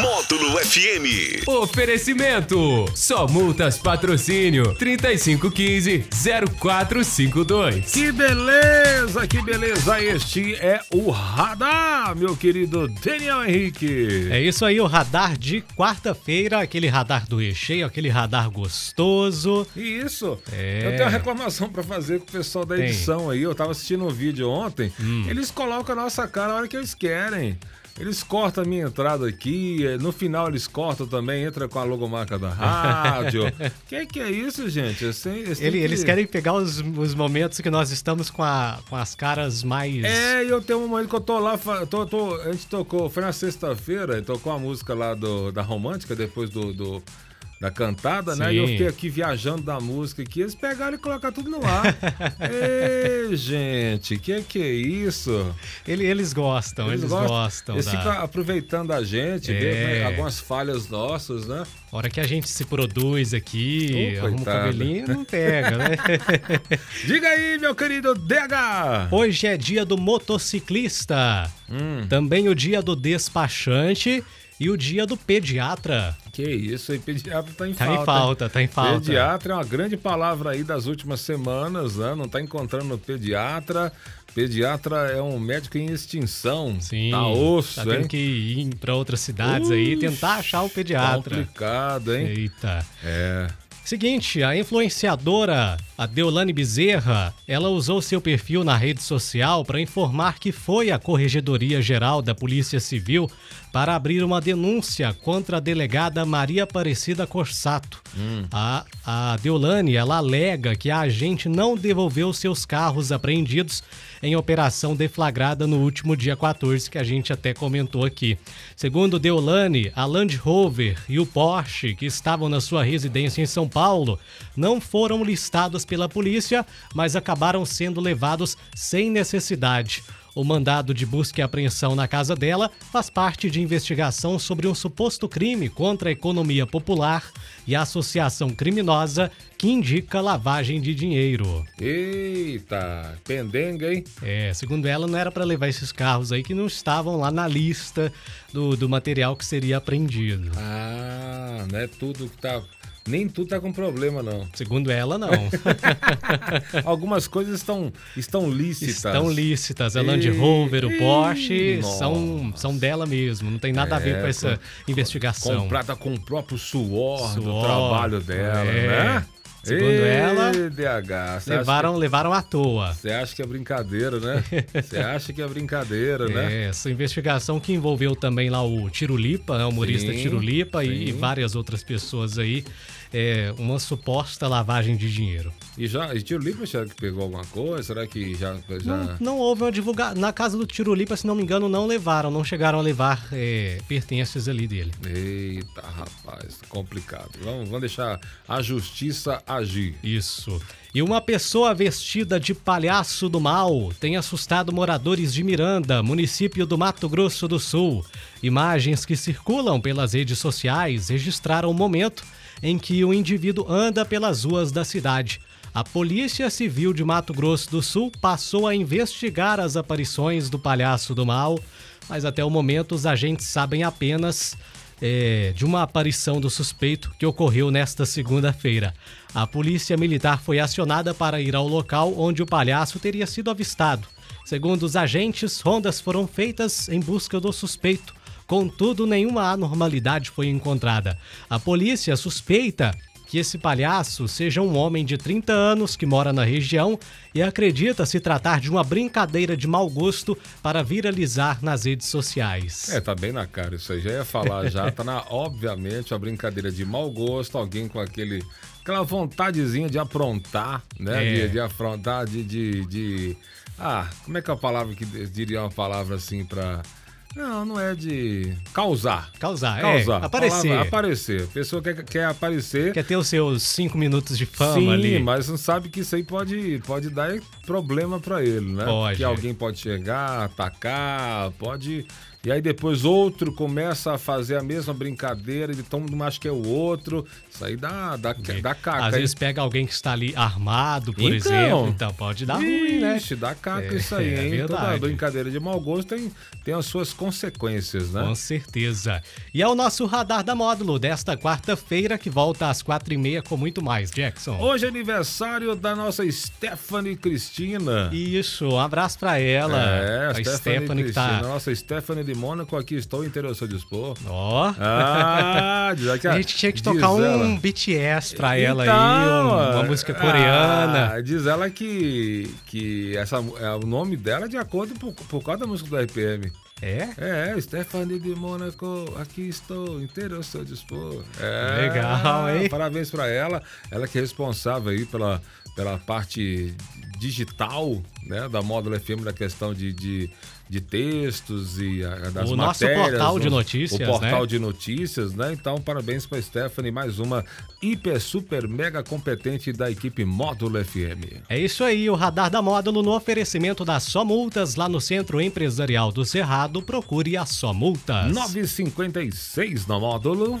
Módulo FM. Oferecimento: Só Multas Patrocínio 3515-0452. Que beleza, que beleza! Este é o Radar, meu querido Daniel Henrique. É isso aí, o radar de quarta-feira, aquele radar do recheio, aquele radar gostoso. Isso. É. Eu tenho uma reclamação pra fazer com o pessoal da Tem. edição aí. Eu tava assistindo um vídeo ontem. Hum. Eles colocam a nossa cara a hora que eles querem. Eles cortam a minha entrada aqui, eh, no final eles cortam também, entra com a logomarca da rádio. que que é isso, gente? Eles têm- eles têm Ele- eles que- querem pegar os, os momentos que nós estamos com, a- com as caras mais. É, e eu tenho um momento que eu tô lá, tô, tô- a gente tocou, foi na sexta-feira, tocou a música lá do, da Romântica, depois do, do- da cantada, né? E eu Sim. fiquei aqui viajando da música aqui, eles pegaram e colocaram tudo no ar. Ei, gente, que que é isso? Ele- eles gostam, eles, gostam. Eles da- ficam aproveitando a gente, É. vê né, algumas falhas nossas, né? A hora que a gente se produz aqui, arruma o cabelinho, não pega, né? Diga aí, meu querido DH! Hoje é dia do motociclista, Hum. também o dia do despachante e o dia do pediatra. Que isso aí, pediatra tá em Tá falta. em falta, tá em falta. Pediatra é uma grande palavra aí das últimas semanas, né? Não tá encontrando pediatra. Pediatra é um médico em extinção. Sim, Tá osso, tá tendo hein? que ir para outras cidades aí Ux, tentar achar o pediatra. Complicado, hein? Eita. É. Seguinte, a influenciadora, a Deolane Bezerra, ela usou seu perfil na rede social para informar que foi à Corregedoria Geral da Polícia Civil para abrir uma denúncia contra a delegada Maria Aparecida Corsato. A, a Deolane, ela alega que a agente não devolveu seus carros apreendidos em operação deflagrada no último dia 14, que a gente até comentou aqui. Segundo Deolane, a Land Rover e o Porsche, que estavam na sua residência em São Paulo, não foram listados pela polícia, mas acabaram sendo levados sem necessidade. O mandado de busca e apreensão na casa dela faz parte de investigação sobre um suposto crime contra a economia popular e a associação criminosa que indica lavagem de dinheiro. Eita, pendenga, hein? É, segundo ela, não era para levar esses carros aí que não estavam lá na lista do, do material que seria apreendido. Ah, não é tudo que tá. Nem tudo tá com problema, não. Segundo ela, não. Algumas coisas estão, estão lícitas. Estão lícitas. A Land Rover, o Porsche nossa. são, são dela mesmo. Não tem nada a ver É, com essa com- investigação. Comprada com o próprio suor, do Suor, trabalho dela, é. né? Segundo Ei, ela, você Levaram, acha levaram à toa. que- Você acha que é brincadeira, né? Você acha que é brincadeira, né? É, essa investigação que envolveu também lá o Tirulipa, né, o humorista Sim, Tirulipa e sim. várias outras pessoas aí, é, uma suposta lavagem de dinheiro. E já, e Tio Lipa, será que pegou alguma coisa? Será que já. já... Não, não houve uma divulgação. Na casa do Tirulipa, se não me engano, não levaram, não chegaram a levar é, pertences ali dele. Eita, rapaz, complicado. Vamos, vamos deixar a justiça agir. Isso. E uma pessoa vestida de palhaço do mal tem assustado moradores de Miranda, município do Mato Grosso do Sul. Imagens que circulam pelas redes sociais registraram o momento em que o indivíduo anda pelas ruas da cidade. A Polícia Civil de Mato Grosso do Sul passou a investigar as aparições do palhaço do mal, mas até o momento os agentes sabem apenas é, de uma aparição do suspeito que ocorreu nesta segunda-feira. A polícia militar foi acionada para ir ao local onde o palhaço teria sido avistado. Segundo os agentes, rondas foram feitas em busca do suspeito. Contudo, nenhuma anormalidade foi encontrada. A polícia suspeita que esse palhaço seja um homem de 30 anos que mora na região e acredita se tratar de uma brincadeira de mau gosto para viralizar nas redes sociais. É, tá bem na cara isso aí. Já ia falar já. Tá na, obviamente, a brincadeira de mau gosto, alguém com aquele. Aquela vontadezinha de aprontar, né? É. De, de afrontar, de, de, de- Ah, como é que é a palavra que diria uma palavra assim pra. Não, não é de. Causar. Causar, Causar. é, aparecer. Palavra aparecer. A pessoa quer, quer aparecer. Quer ter os seus cinco minutos de fama Sim, ali. mas não sabe que isso aí pode, pode dar problema pra ele, né? Pode. Que alguém pode chegar, atacar, pode. E aí depois outro começa a fazer a mesma brincadeira, ele toma acho que é o outro. Isso aí dá, dá, dá caca. Às hein? vezes pega alguém que está ali armado, por Então. exemplo, então pode dar ruim, né? Ixi, dá caca É, isso aí, é hein? Toda verdade. brincadeira de mau gosto tem, tem as suas consequências, né? Com certeza. E é o nosso radar da módulo desta quarta-feira que volta às quatro e meia com muito mais, Jackson. Hoje é aniversário da nossa Stephanie Cristina. Isso, um abraço pra ela. É, a Stephanie, que Cristina. tá. Nossa, Stephanie de Mônaco, aqui estou em interior seu dispor. Ó. Ah, diz que a gente tinha que tocar um ela- BTS pra ela Então, aí, um- uma música coreana. ah, diz ela que, que essa, é, o nome dela é de acordo por, por causa da música do RPM. É? É, Stephanie de Mônaco, aqui estou, inteiro ao seu dispor. É, Legal, hein? Parabéns pra ela. Ela que é responsável aí pela, pela parte digital, né, da Módulo FM, da questão de, de, de textos e a, das O nosso matérias. portal de notícias, O portal né? de notícias, né? Então, parabéns pra Stephanie, mais uma hiper, super, mega competente da equipe Módulo FM. É isso aí, o radar da módulo no oferecimento da Só Multas lá no Centro Empresarial do Cerrado. Procure a Só Multas. 9h56 no Módulo.